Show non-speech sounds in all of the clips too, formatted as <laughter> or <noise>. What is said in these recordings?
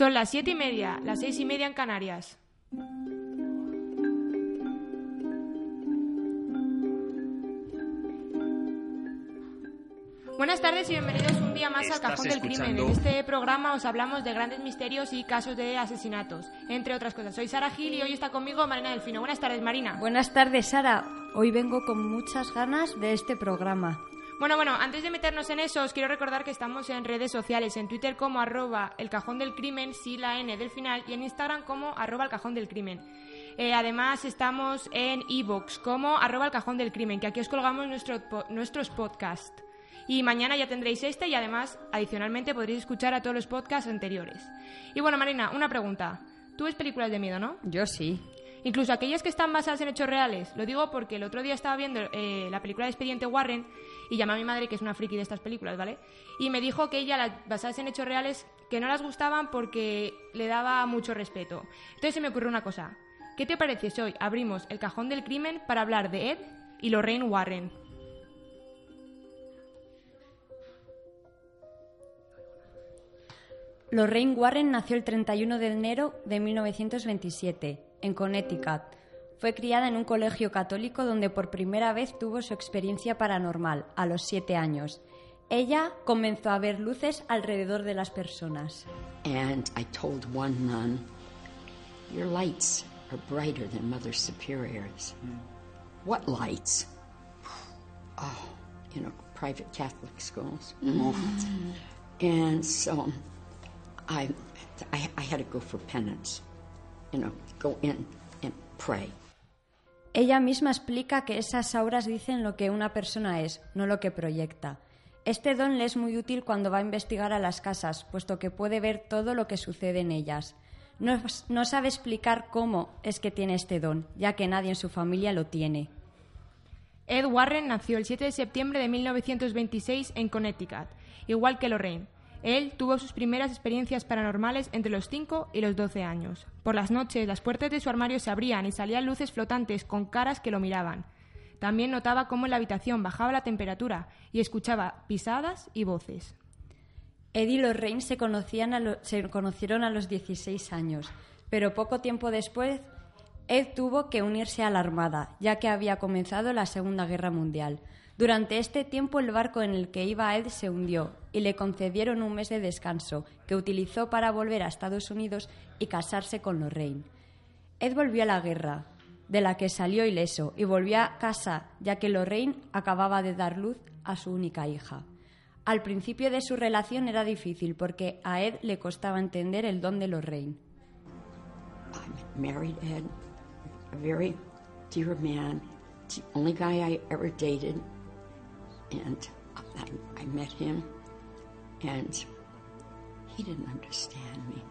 Son las siete y media, las seis y media en Canarias. Buenas tardes y bienvenidos un día más al Cajón del Crimen. En este programa os hablamos de grandes misterios y casos de asesinatos, entre otras cosas. Soy Sara Gil y hoy está conmigo Marina Delfino. Buenas tardes, Marina. Buenas tardes, Sara. Hoy vengo con muchas ganas de este programa. Bueno, bueno, antes de meternos en eso, os quiero recordar que estamos en redes sociales, en Twitter como arroba el cajón del crimen, sí la N del final, y en Instagram como arroba el cajón del crimen. Eh, además, estamos en iVoox como arroba el cajón del crimen, que aquí os colgamos nuestro, po- nuestros podcasts. Y mañana ya tendréis este y además, adicionalmente, podréis escuchar a todos los podcasts anteriores. Y bueno, Marina, una pregunta. Tú ves películas de miedo, ¿no? Yo sí. Incluso aquellas que están basadas en hechos reales. Lo digo porque el otro día estaba viendo eh, la película de Expediente Warren y llamé a mi madre, que es una friki de estas películas, ¿vale? Y me dijo que ella, las basadas en hechos reales, que no las gustaban porque le daba mucho respeto. Entonces se me ocurrió una cosa. ¿Qué te parece si hoy abrimos el cajón del crimen para hablar de Ed y Lorraine Warren? Lorraine Warren nació el 31 de enero de 1927 en Connecticut. Fue criada en un colegio católico donde por primera vez tuvo su experiencia paranormal a los siete años. Ella comenzó a ver luces alrededor de las personas. And I told one nun, Your lights are brighter than Mother Superior's. What lights? <sighs> Oh, you know, private Catholic schools. And so I, I, I had to go for penance, you know, go in and pray. Ella misma explica que esas auras dicen lo que una persona es, no lo que proyecta. Este don le es muy útil cuando va a investigar a las casas, puesto que puede ver todo lo que sucede en ellas. No, sabe explicar cómo es que tiene este don, ya que nadie en su familia lo tiene. Ed Warren nació el 7 de septiembre de 1926 en Connecticut, igual que Lorraine. Él tuvo sus primeras experiencias paranormales entre los 5 y los 12 años. Por las noches, las puertas de su armario se abrían y salían luces flotantes con caras que lo miraban. También notaba cómo en la habitación bajaba la temperatura y escuchaba pisadas y voces. Ed y Lorraine se, se conocieron a los 16 años, pero poco tiempo después Ed tuvo que unirse a la Armada, ya que había comenzado la Segunda Guerra Mundial. Durante este tiempo el barco en el que iba Ed se hundió y le concedieron un mes de descanso, que utilizó para volver a Estados Unidos y casarse con Lorraine. Ed volvió a la guerra, de la que salió ileso, y volvió a casa, ya que Lorraine acababa de dar luz a su única hija. Al principio de su relación era difícil porque a Ed le costaba entender el don de Lorraine. I married Ed, a very dear man, the only guy I ever dated. And I, I met him, and he didn't understand me.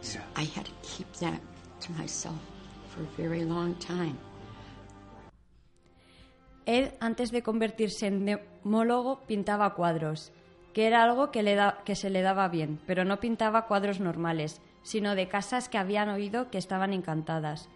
So I had to keep that to myself for a very long time. Ed, antes de convertirse en demólogo, pintaba cuadros, que era algo que, le da- que se le daba bien, pero no pintaba cuadros normales, sino de casas que habían oído que estaban encantadas.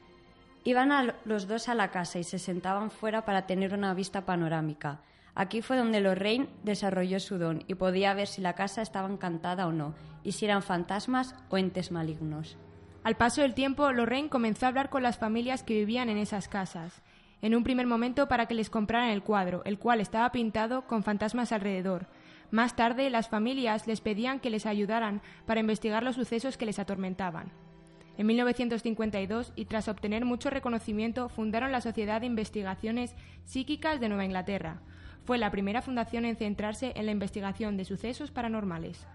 Iban a lo- los dos a la casa y se sentaban fuera para tener una vista panorámica. Aquí fue donde Lorraine desarrolló su don y podía ver si la casa estaba encantada o no, y si eran fantasmas o entes malignos. Al paso del tiempo, Lorraine comenzó a hablar con las familias que vivían en esas casas. En un primer momento para que les compraran el cuadro, el cual estaba pintado con fantasmas alrededor. Más tarde, las familias les pedían que les ayudaran para investigar los sucesos que les atormentaban. En 1952, y tras obtener mucho reconocimiento, fundaron la Sociedad de Investigaciones Psíquicas de Nueva Inglaterra. Fue la primera fundación en centrarse en la investigación de sucesos paranormales.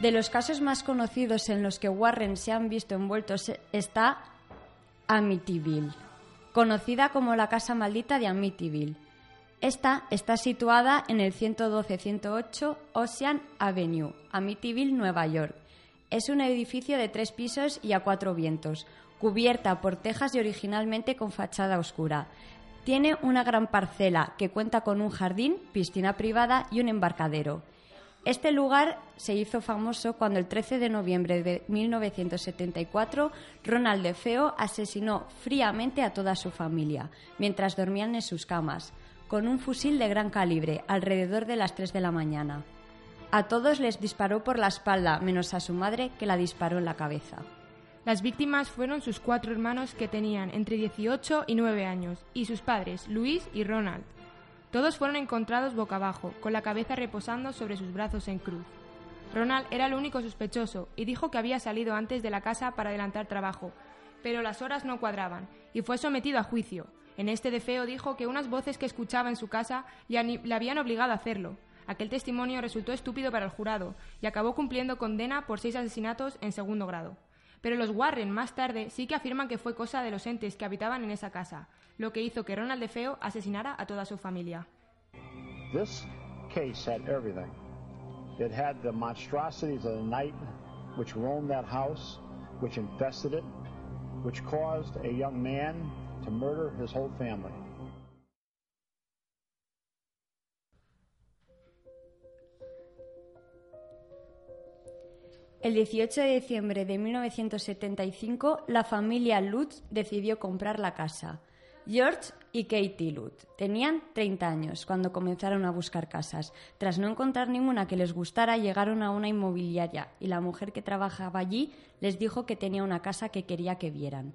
De los casos más conocidos en los que Warren se han visto envueltos está Amityville, conocida como la Casa Maldita de Amityville, esta está situada en el 112-108 Ocean Avenue, Amityville, Nueva York. Es un edificio de tres pisos y a cuatro vientos, cubierta por tejas y originalmente con fachada oscura. Tiene una gran parcela que cuenta con un jardín, piscina privada y un embarcadero. Este lugar se hizo famoso cuando el 13 de noviembre de 1974 Ronald DeFeo asesinó fríamente a toda su familia mientras dormían en sus camas con un fusil de gran calibre alrededor de las 3 de la mañana. A todos les disparó por la espalda, menos a su madre que la disparó en la cabeza. Las víctimas fueron sus cuatro hermanos que tenían entre 18 y 9 años, y sus padres, Luis y Ronald. Todos fueron encontrados boca abajo, con la cabeza reposando sobre sus brazos en cruz. Ronald era el único sospechoso y dijo que había salido antes de la casa para adelantar trabajo, pero las horas no cuadraban y fue sometido a juicio. En este defeo dijo que unas voces que escuchaba en su casa le habían obligado a hacerlo. Aquel testimonio resultó estúpido para el jurado y acabó cumpliendo condena por seis asesinatos en segundo grado. Pero los Warren más tarde sí que afirman que fue cosa de los entes que habitaban en esa casa, lo que hizo que Ronald DeFeo asesinara a toda su familia. This case had everything. It had the monstrosities of the night which roamed that house, which caused a young man to murder his whole family. El 18 de diciembre de 1975, la familia Lutz decidió comprar la casa. George y Katie Lutz tenían 30 años cuando comenzaron a buscar casas. Tras no encontrar ninguna que les gustara, llegaron a una inmobiliaria y la mujer que trabajaba allí les dijo que tenía una casa que quería que vieran.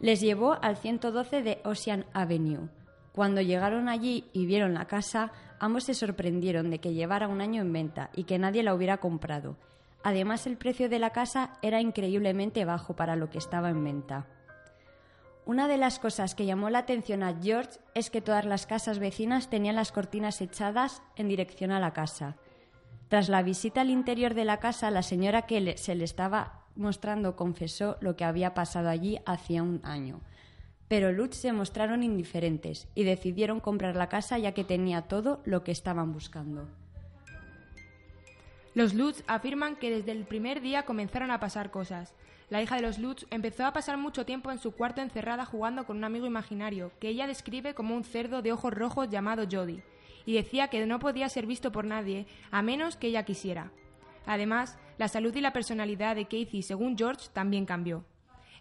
Les llevó al 112 de Ocean Avenue. Cuando llegaron allí y vieron la casa, ambos se sorprendieron de que llevara un año en venta y que nadie la hubiera comprado. Además, el precio de la casa era increíblemente bajo para lo que estaba en venta. Una de las cosas que llamó la atención a George es que todas las casas vecinas tenían las cortinas echadas en dirección a la casa. Tras la visita al interior de la casa, la señora que se le estaba mostrando confesó lo que había pasado allí hacía un año. Pero Lutz se mostraron indiferentes y decidieron comprar la casa ya que tenía todo lo que estaban buscando. Los Lutz afirman que desde el primer día comenzaron a pasar cosas. La hija de los Lutz empezó a pasar mucho tiempo en su cuarto encerrada jugando con un amigo imaginario, que ella describe como un cerdo de ojos rojos llamado Jody, y decía que no podía ser visto por nadie a menos que ella quisiera. Además, la salud y la personalidad de Casey, según George, también cambió.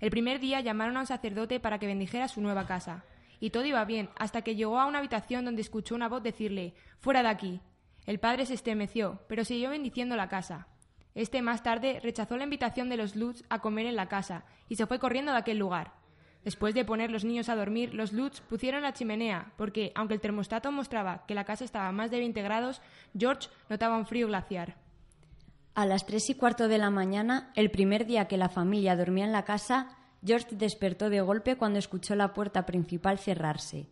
El primer día llamaron a un sacerdote para que bendijera su nueva casa, y todo iba bien hasta que llegó a una habitación donde escuchó una voz decirle Fuera de aquí. El padre se estremeció, pero siguió bendiciendo la casa. Este más tarde rechazó la invitación de los Lutz a comer en la casa y se fue corriendo de aquel lugar. Después de poner los niños a dormir, los Lutz pusieron la chimenea, porque, aunque el termostato mostraba que la casa estaba a más de 20 grados, George notaba un frío glaciar. A las tres y cuarto de la mañana, el primer día que la familia dormía en la casa, George despertó de golpe cuando escuchó la puerta principal cerrarse.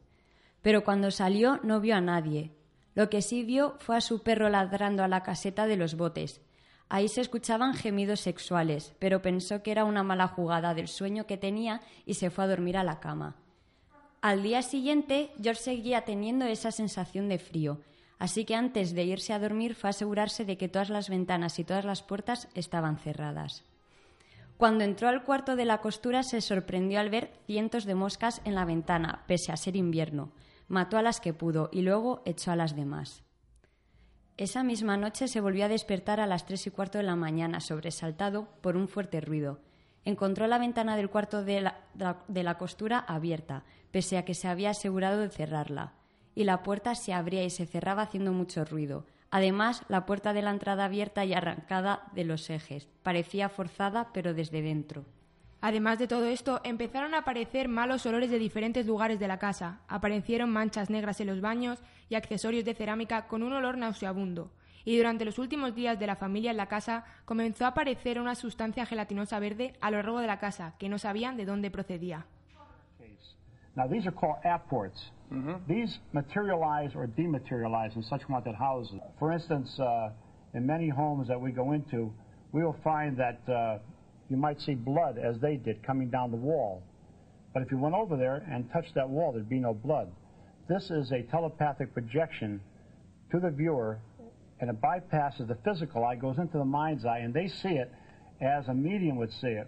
Pero cuando salió no vio a nadie, lo que sí vio fue a su perro ladrando a la caseta de los botes. Ahí se escuchaban gemidos sexuales, pero pensó que era una mala jugada del sueño que tenía y se fue a dormir a la cama. Al día siguiente, George seguía teniendo esa sensación de frío, así que antes de irse a dormir fue a asegurarse de que todas las ventanas y todas las puertas estaban cerradas. Cuando entró al cuarto de la costura se sorprendió al ver cientos de moscas en la ventana, pese a ser invierno mató a las que pudo y luego echó a las demás. Esa misma noche se volvió a despertar a las tres y cuarto de la mañana, sobresaltado por un fuerte ruido. Encontró la ventana del cuarto de la, de la costura abierta, pese a que se había asegurado de cerrarla, y la puerta se abría y se cerraba haciendo mucho ruido. Además, la puerta de la entrada abierta y arrancada de los ejes. Parecía forzada, pero desde dentro. Además de todo esto, empezaron a aparecer malos olores de diferentes lugares de la casa. Aparecieron manchas negras en los baños y accesorios de cerámica con un olor nauseabundo. Y durante los últimos días de la familia en la casa comenzó a aparecer una sustancia gelatinosa verde a lo largo de la casa que no sabían de dónde procedía. Now these are called apports. These materialize or dematerialize in such haunted houses. For instance, uh, in many homes that we go into, we will find that uh, you might see blood as they did coming down the wall. But if you went over there and touched that wall, there'd be no blood. This is a telepathic projection to the viewer, and it bypasses the physical eye, goes into the mind's eye, and they see it as a medium would see it.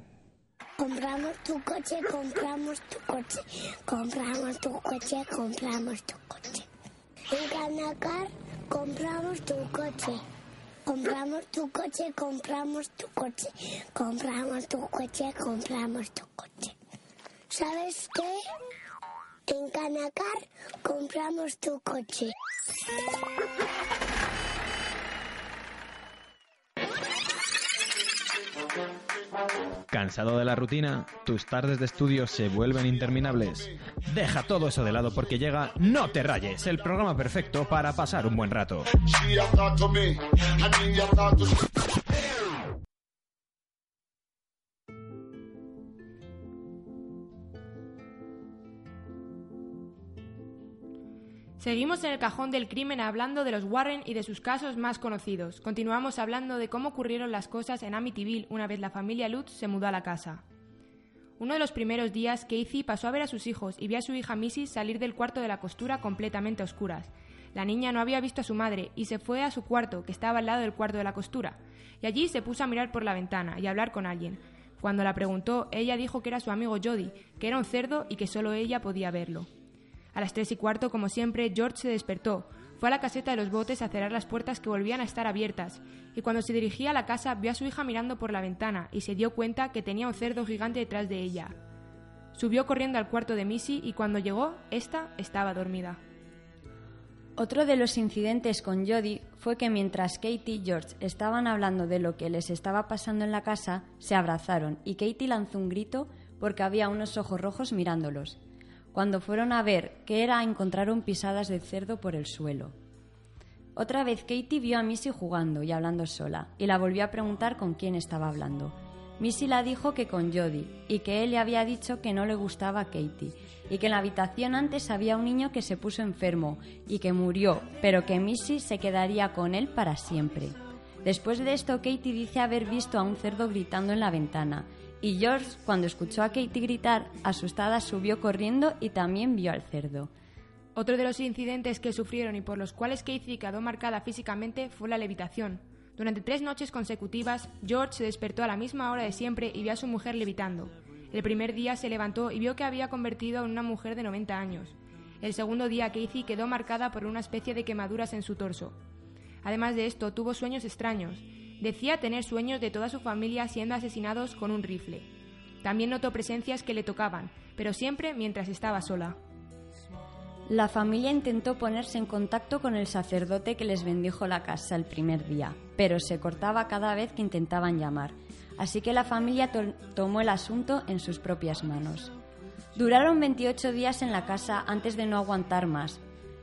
Compramos tu coche, compramos tu coche, compramos tu coche, compramos tu coche. En Canacar compramos tu coche. Compramos tu coche, compramos tu coche, compramos tu coche, compramos tu coche. ¿Sabes qué? En Canacar compramos tu coche. <laughs> ¿Cansado de la rutina? ¿Tus tardes de estudio se vuelven interminables? Deja todo eso de lado porque llega No te rayes, el programa perfecto para pasar un buen rato. Seguimos en el cajón del crimen hablando de los Warren y de sus casos más conocidos. Continuamos hablando de cómo ocurrieron las cosas en Amityville una vez la familia Lutz se mudó a la casa. Uno de los primeros días, Casey pasó a ver a sus hijos y vio a su hija Missy salir del cuarto de la costura completamente a oscuras. La niña no había visto a su madre y se fue a su cuarto, que estaba al lado del cuarto de la costura, y allí se puso a mirar por la ventana y a hablar con alguien. Cuando la preguntó, ella dijo que era su amigo Jody, que era un cerdo y que solo ella podía verlo. A las tres y cuarto, como siempre, George se despertó. Fue a la caseta de los botes a cerrar las puertas que volvían a estar abiertas, y cuando se dirigía a la casa vio a su hija mirando por la ventana y se dio cuenta que tenía un cerdo gigante detrás de ella. Subió corriendo al cuarto de Missy y cuando llegó, ésta estaba dormida. Otro de los incidentes con Jody fue que mientras Katie y George estaban hablando de lo que les estaba pasando en la casa, se abrazaron y Katie lanzó un grito porque había unos ojos rojos mirándolos. Cuando fueron a ver qué era, encontraron pisadas de cerdo por el suelo. Otra vez Katie vio a Missy jugando y hablando sola, y la volvió a preguntar con quién estaba hablando. Missy la dijo que con Jody, y que él le había dicho que no le gustaba a Katie, y que en la habitación antes había un niño que se puso enfermo y que murió, pero que Missy se quedaría con él para siempre. Después de esto, Katie dice haber visto a un cerdo gritando en la ventana, y George, cuando escuchó a Katie gritar, asustada subió corriendo y también vio al cerdo. Otro de los incidentes que sufrieron y por los cuales Casey quedó marcada físicamente fue la levitación. Durante tres noches consecutivas, George se despertó a la misma hora de siempre y vio a su mujer levitando. El primer día se levantó y vio que había convertido en una mujer de 90 años. El segundo día, Casey quedó marcada por una especie de quemaduras en su torso. Además de esto, tuvo sueños extraños. Decía tener sueños de toda su familia siendo asesinados con un rifle. También notó presencias que le tocaban, pero siempre mientras estaba sola. La familia intentó ponerse en contacto con el sacerdote que les bendijo la casa el primer día, pero se cortaba cada vez que intentaban llamar, así que la familia to tomó el asunto en sus propias manos. Duraron 28 días en la casa antes de no aguantar más.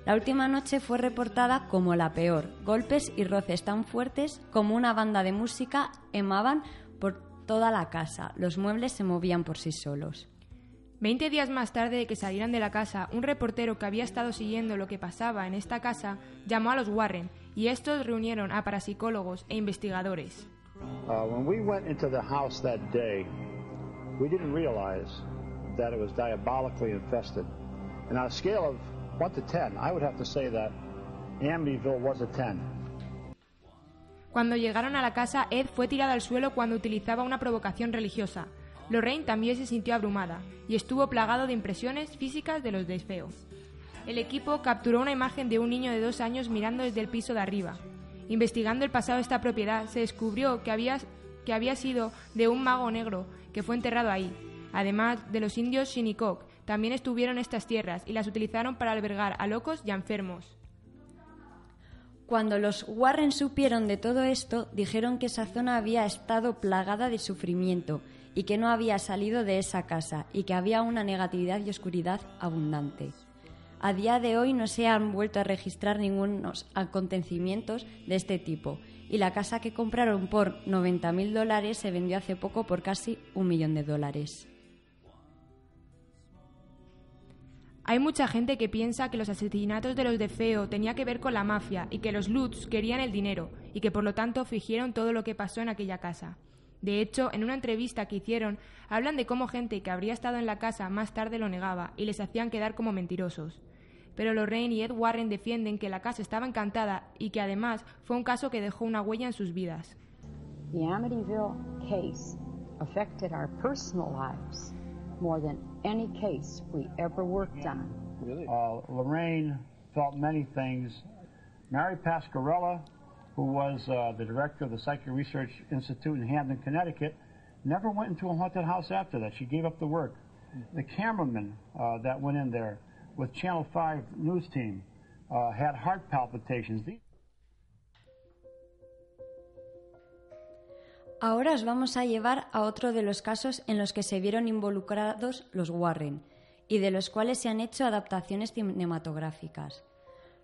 La última noche fue reportada como la peor. Golpes y roces tan fuertes como una banda de música emaban por toda la casa. Los muebles se movían por sí solos. Veinte días más tarde de que salieran de la casa, un reportero que había estado siguiendo lo que pasaba en esta casa llamó a los Warren y estos reunieron a parapsicólogos e investigadores. Uh, when we went into the house that day, we didn't realize that it was diabolically infested. And on a scale of 1 to 10, I would have to say that Amityville was a 10. Cuando llegaron a la casa, Ed fue tirado al suelo cuando utilizaba una provocación religiosa. Lorraine también se sintió abrumada y estuvo plagado de impresiones físicas de los de feo. El equipo capturó una imagen de un niño de dos años mirando desde el piso de arriba. Investigando el pasado de esta propiedad, se descubrió que había, que había sido de un mago negro que fue enterrado ahí. Además de los indios Shinnecock, también estuvieron estas tierras y las utilizaron para albergar a locos y a enfermos. Cuando los Warren supieron de todo esto, dijeron que esa zona había estado plagada de sufrimiento y que no había salido de esa casa y que había una negatividad y oscuridad abundante. A día de hoy no se han vuelto a registrar ningunos acontecimientos de este tipo y la casa que compraron por 90.000 dólares se vendió hace poco por casi un millón de dólares. Hay mucha gente que piensa que los asesinatos de los de Feo tenía que ver con la mafia y que los Lutz querían el dinero y que por lo tanto fingieron todo lo que pasó en aquella casa. De hecho, en una entrevista que hicieron, hablan de cómo gente que habría estado en la casa más tarde lo negaba y les hacían quedar como mentirosos. Pero Lorraine y Ed Warren defienden que la casa estaba encantada y que además fue un caso que dejó una huella en sus vidas. The Amityville case affected our personal lives more than any case we ever worked on. Uh, Lorraine felt many things. Mary Pasquarella, who was uh, the director of the Psychic Research Institute in Hamden, Connecticut, never went into a haunted house after that. She gave up the work. The cameraman uh, that went in there with Channel 5 news team uh, had heart palpitations. These Ahora os vamos a llevar a otro de los casos en los que se vieron involucrados los Warren y de los cuales se han hecho adaptaciones cinematográficas.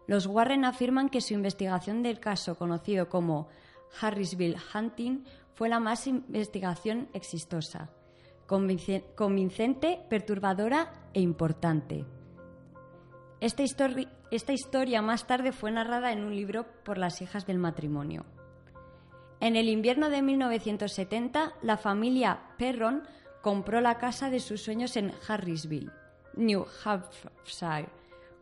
Los Warren afirman que su investigación del caso conocido como Harrisville Hunting fue la más investigación exitosa, convince- convincente, perturbadora e importante. Esta, esta historia más tarde fue narrada en un libro por las hijas del matrimonio. En el invierno de 1970, la familia Perron compró la casa de sus sueños en Harrisville, New Hampshire,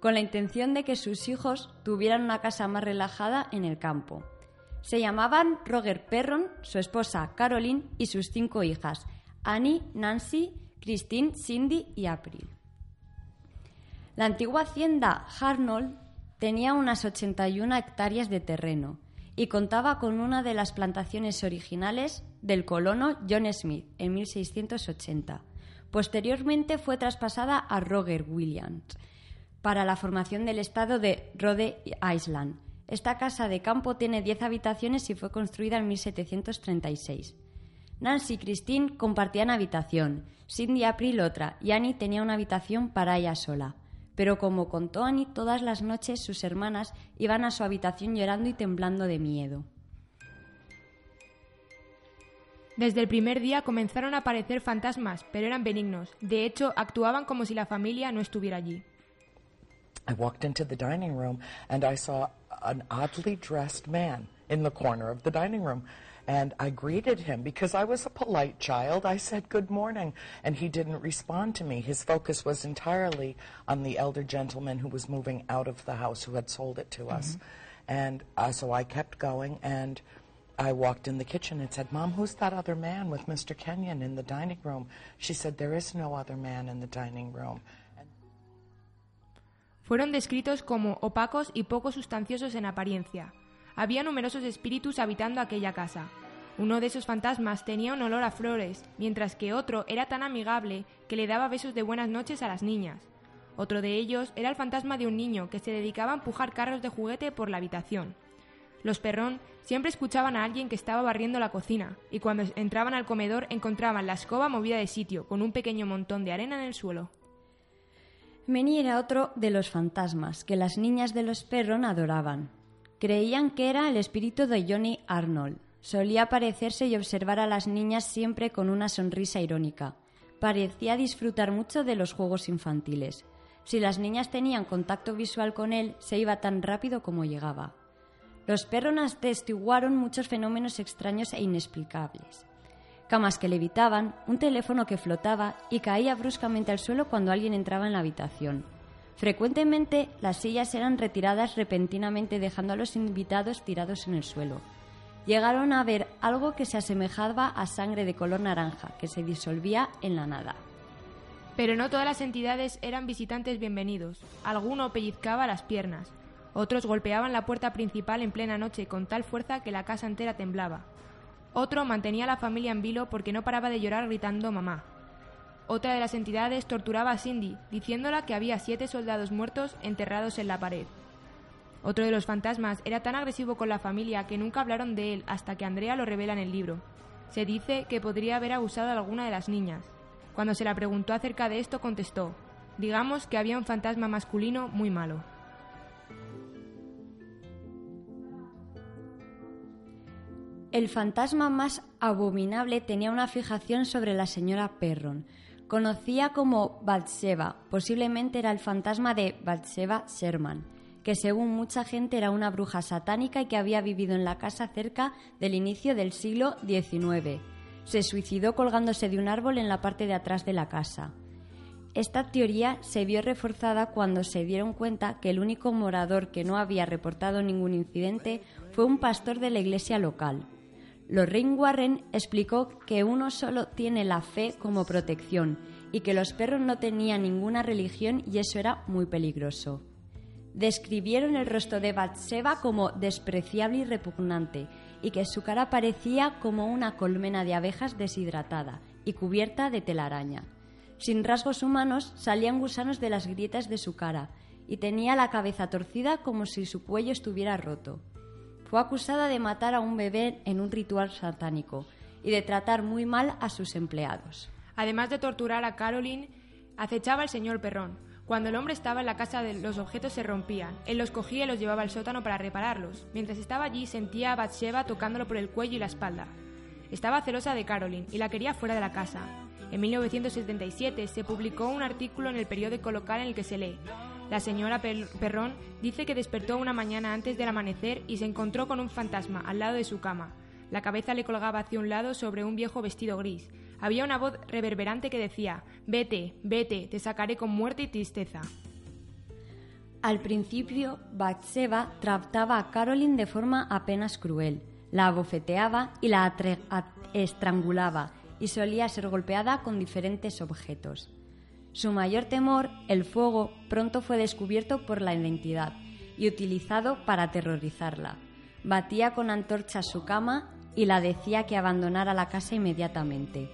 con la intención de que sus hijos tuvieran una casa más relajada en el campo. Se llamaban Roger Perron, su esposa Caroline y sus cinco hijas, Annie, Nancy, Christine, Cindy y April. La antigua hacienda Harnold tenía unas 81 hectáreas de terreno y contaba con una de las plantaciones originales del colono John Smith en 1680. Posteriormente fue traspasada a Roger Williams para la formación del estado de Rhode Island. Esta casa de campo tiene 10 habitaciones y fue construida en 1736. Nancy y Christine compartían habitación, Cindy April otra, y Annie tenía una habitación para ella sola. Pero como contó Annie, todas las noches sus hermanas iban a su habitación llorando y temblando de miedo. Desde el primer día comenzaron a aparecer fantasmas, pero eran benignos. De hecho, actuaban como si la familia no estuviera allí. I walked into the dining room and I saw an oddly dressed man in the corner of the dining room. And I greeted him because I was a polite child. I said, Good morning. And he didn't respond to me. His focus was entirely on the elder gentleman who was moving out of the house who had sold it to us. And uh, so I kept going and I walked in the kitchen and said, Mom, who's that other man with Mr. Kenyon in the dining room? She said, There is no other man in the dining room. Fueron descritos como opacos y poco sustanciosos en apariencia. Había numerosos espíritus habitando aquella casa. Uno de esos fantasmas tenía un olor a flores, mientras que otro era tan amigable que le daba besos de buenas noches a las niñas. Otro de ellos era el fantasma de un niño que se dedicaba a empujar carros de juguete por la habitación. Los perrón siempre escuchaban a alguien que estaba barriendo la cocina, y cuando entraban al comedor encontraban la escoba movida de sitio, con un pequeño montón de arena en el suelo. Meni era otro de los fantasmas que las niñas de los Perron adoraban. Creían que era el espíritu de Johnny Arnold. Solía aparecerse y observar a las niñas siempre con una sonrisa irónica. Parecía disfrutar mucho de los juegos infantiles. Si las niñas tenían contacto visual con él, se iba tan rápido como llegaba. Los Perron atestiguaron muchos fenómenos extraños e inexplicables. Camas que levitaban, un teléfono que flotaba y caía bruscamente al suelo cuando alguien entraba en la habitación. Frecuentemente las sillas eran retiradas repentinamente dejando a los invitados tirados en el suelo. Llegaron a ver algo que se asemejaba a sangre de color naranja que se disolvía en la nada. Pero no todas las entidades eran visitantes bienvenidos. Alguno pellizcaba las piernas. Otros golpeaban la puerta principal en plena noche con tal fuerza que la casa entera temblaba. Otro mantenía a la familia en vilo porque no paraba de llorar gritando mamá. Otra de las entidades torturaba a Cindy, diciéndola que había siete soldados muertos enterrados en la pared. Otro de los fantasmas era tan agresivo con la familia que nunca hablaron de él hasta que Andrea lo revela en el libro. Se dice que podría haber abusado a alguna de las niñas. Cuando se la preguntó acerca de esto contestó, digamos que había un fantasma masculino muy malo. El fantasma más abominable tenía una fijación sobre la señora Perron. Conocía como Bathsheba, posiblemente era el fantasma de Bathsheba Sherman, que según mucha gente era una bruja satánica y que había vivido en la casa cerca del inicio del siglo XIX. Se suicidó colgándose de un árbol en la parte de atrás de la casa. Esta teoría se vio reforzada cuando se dieron cuenta que el único morador que no había reportado ningún incidente fue un pastor de la iglesia local. Lorraine Warren explicó que uno solo tiene la fe como protección y que los perros no tenían ninguna religión y eso era muy peligroso. Describieron el rostro de Batseba como despreciable y repugnante y que su cara parecía como una colmena de abejas deshidratada y cubierta de telaraña. Sin rasgos humanos salían gusanos de las grietas de su cara y tenía la cabeza torcida como si su cuello estuviera roto. Fue acusada de matar a un bebé en un ritual satánico y de tratar muy mal a sus empleados. Además de torturar a Caroline, acechaba al señor Perrón. Cuando el hombre estaba en la casa, los objetos se rompían. Él los cogía y los llevaba al sótano para repararlos. Mientras estaba allí, sentía a Bathsheba tocándolo por el cuello y la espalda. Estaba celosa de Caroline y la quería fuera de la casa. En 1977 se publicó un artículo en el periódico local en el que se lee la señora Perrón dice que despertó una mañana antes del amanecer y se encontró con un fantasma al lado de su cama. La cabeza le colgaba hacia un lado sobre un viejo vestido gris. Había una voz reverberante que decía Vete, vete, te sacaré con muerte y tristeza. Al principio, Batseba trataba a Caroline de forma apenas cruel. La abofeteaba y la estrangulaba y solía ser golpeada con diferentes objetos. Su mayor temor, el fuego, pronto fue descubierto por la identidad y utilizado para aterrorizarla. Batía con antorchas su cama y la decía que abandonara la casa inmediatamente.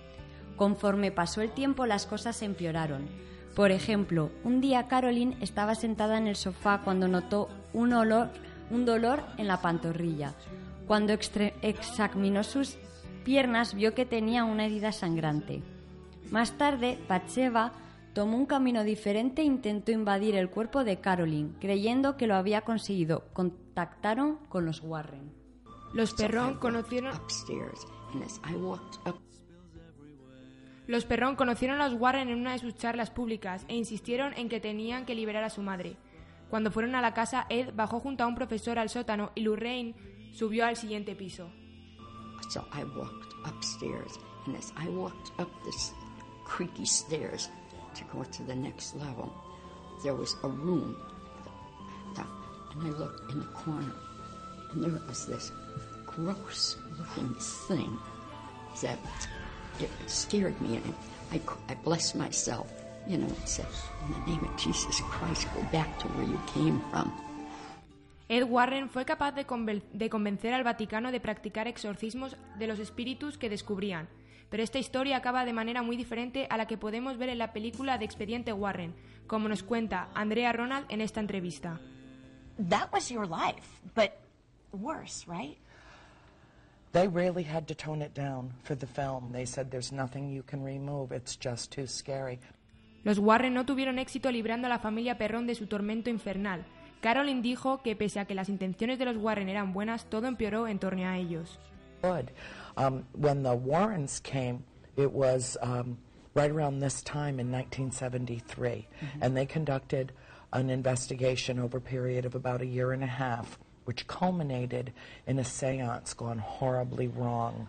Conforme pasó el tiempo las cosas empeoraron. Por ejemplo, un día Caroline estaba sentada en el sofá cuando notó un olor, un dolor en la pantorrilla. Cuando examinó sus piernas vio que tenía una herida sangrante. Más tarde, Bathsheba tomó un camino diferente e intentó invadir el cuerpo de Caroline, creyendo que lo había conseguido. Contactaron con los Warren. Los Perrón conocieron los Perrón conocieron a los Warren en una de sus charlas públicas e insistieron en que tenían que liberar a su madre. Cuando fueron a la casa, Ed bajó junto a un profesor al sótano y Lorraine subió al siguiente piso. So I walked upstairs, and as I walked up this creaky stairs, to go to the next level, there was a room. And I looked in the corner, and there was this gross looking thing that it scared me. And I, I blessed myself, you know, and said, In the name of Jesus Christ, go back to where you came from. Ed Warren fue capaz de, de convencer al Vaticano de practicar exorcismos de los espíritus que descubrían. Pero esta historia acaba de manera muy diferente a la que podemos ver en la película de Expediente Warren, como nos cuenta Andrea Ronald en esta entrevista. That was your life, but worse, right? They really had to tone it down for the film. They said there's nothing you can remove, it's just too scary. Los Warren no tuvieron éxito librando a la familia Perrón de su tormento infernal. Carolyn dijo que pese a que las intenciones de los Warren eran buenas, todo empeoró en torno a ellos. Um, when the Warrens came, it was um, right around this time in 1973, mm-hmm. and they conducted an investigation over a period of about a year and a half, which culminated in a seance gone horribly wrong.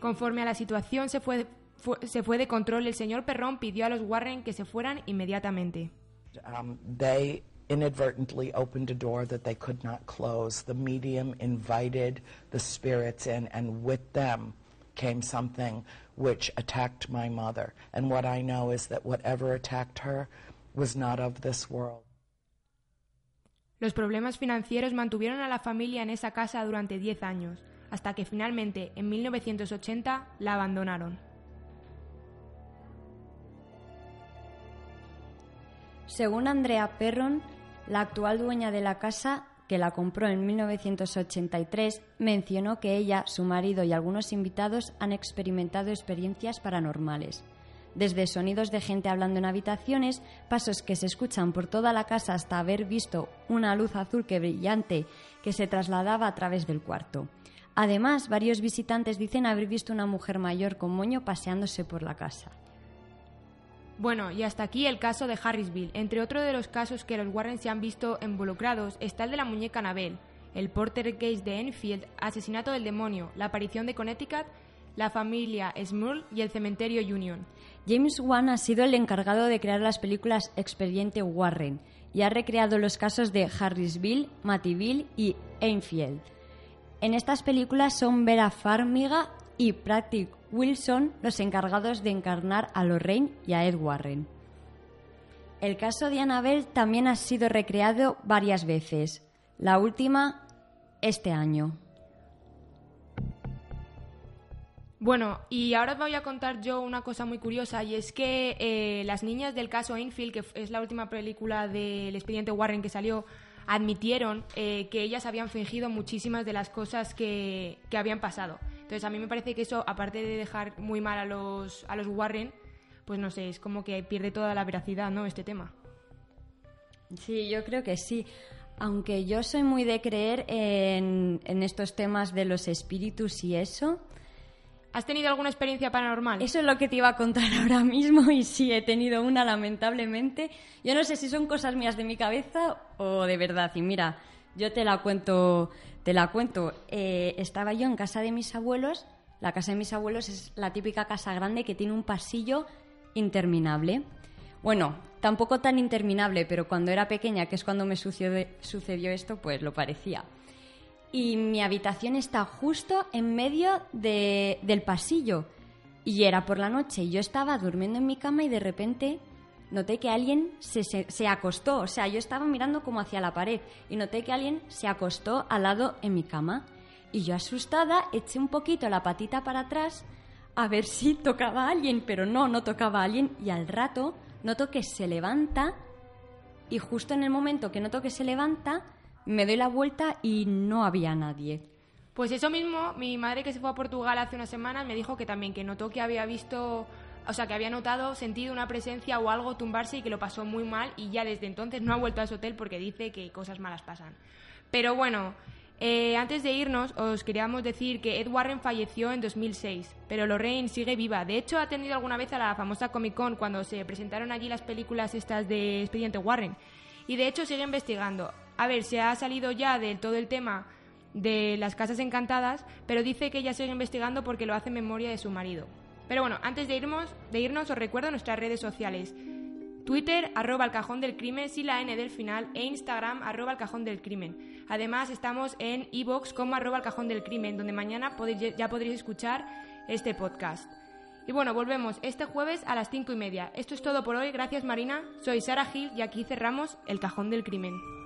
Conforme a la situación se fue, fue, se fue de control, el señor Perrón pidió a los Warren que se fueran inmediatamente. Um, they inadvertently opened a door that they could not close. The medium invited the spirits in, and with them came something which attacked my mother. And what I know is that whatever attacked her was not of this world. Los problemas financieros mantuvieron a la familia en esa casa durante 10 años, hasta que finalmente, en 1980, la abandonaron. Según Andrea Perron, la actual dueña de la casa, que la compró en 1983, mencionó que ella, su marido y algunos invitados han experimentado experiencias paranormales. Desde sonidos de gente hablando en habitaciones, pasos que se escuchan por toda la casa hasta haber visto una luz azul que brillante que se trasladaba a través del cuarto. Además, varios visitantes dicen haber visto una mujer mayor con moño paseándose por la casa. Bueno, y hasta aquí el caso de Harrisville. Entre otros de los casos que los Warren se han visto involucrados está el de la muñeca Anabel, el Porter Case de Enfield, Asesinato del Demonio, la aparición de Connecticut, la familia Smurl y el cementerio Union. James Wan ha sido el encargado de crear las películas Expediente Warren y ha recreado los casos de Harrisville, Mattyville y Enfield. En estas películas son Vera Farmiga y Patrick Wilson los encargados de encarnar a Lorraine y a Ed Warren. El caso de Annabelle también ha sido recreado varias veces, la última este año. Bueno, y ahora os voy a contar yo una cosa muy curiosa y es que eh, las niñas del caso Enfield, que es la última película del expediente Warren que salió, admitieron eh, que ellas habían fingido muchísimas de las cosas que, que, habían pasado. Entonces a mí me parece que eso, aparte de dejar muy mal a los, a los Warren, pues no sé, es como que pierde toda la veracidad, ¿no? Este tema. Sí, yo creo que sí. Aunque yo soy muy de creer en, en estos temas de los espíritus y eso, ¿Has tenido alguna experiencia paranormal? Eso es lo que te iba a contar <laughs> ahora mismo y sí, he tenido una lamentablemente. Yo no sé si son cosas mías de mi cabeza o de verdad. Y mira, yo te la cuento, te la cuento. Eh, estaba yo en casa de mis abuelos. La casa de mis abuelos es la típica casa grande que tiene un pasillo interminable. Bueno, tampoco tan interminable, pero cuando era pequeña, que es cuando me sucedió, esto, pues lo parecía y mi habitación está justo en medio de, del pasillo. Y era por la noche yo estaba durmiendo en mi cama y de repente noté que alguien se, se, se, acostó. O sea, yo estaba mirando como hacia la pared y noté que alguien se acostó al lado en mi cama. Y yo asustada eché un poquito la patita para atrás a ver si <laughs> tocaba a alguien, pero no, no tocaba a alguien. Y al rato noto que se levanta y justo en el momento que noto que se levanta me doy la vuelta y no había nadie. Pues eso mismo, mi madre que se fue a Portugal hace unas semanas me dijo que también, que notó que había visto, o sea, que había notado, sentido una presencia o algo tumbarse y que lo pasó muy mal y ya desde entonces no ha vuelto a su hotel porque dice que cosas malas pasan. Pero bueno, eh, antes de irnos, os queríamos decir que Ed Warren falleció en 2006, pero Lorraine sigue viva. De hecho, ha atendido alguna vez a la famosa Comic Con cuando se presentaron allí las películas estas de Expediente Warren. Y de hecho sigue investigando. A ver, se ha salido ya del todo el tema de las casas encantadas, pero dice que ella sigue investigando porque lo hace en memoria de su marido. Pero bueno, antes de irnos, de irnos os recuerdo nuestras redes sociales. Twitter, arroba el cajón del crimen, sin la N del final, e Instagram, arroba el cajón del crimen. Además, estamos en iVoox como arroba el cajón del crimen, donde mañana ya podréis escuchar este podcast. Y bueno, volvemos este jueves a las cinco y media. Esto es todo por hoy. Gracias, Marina. Soy Sara Gil y aquí cerramos el cajón del crimen.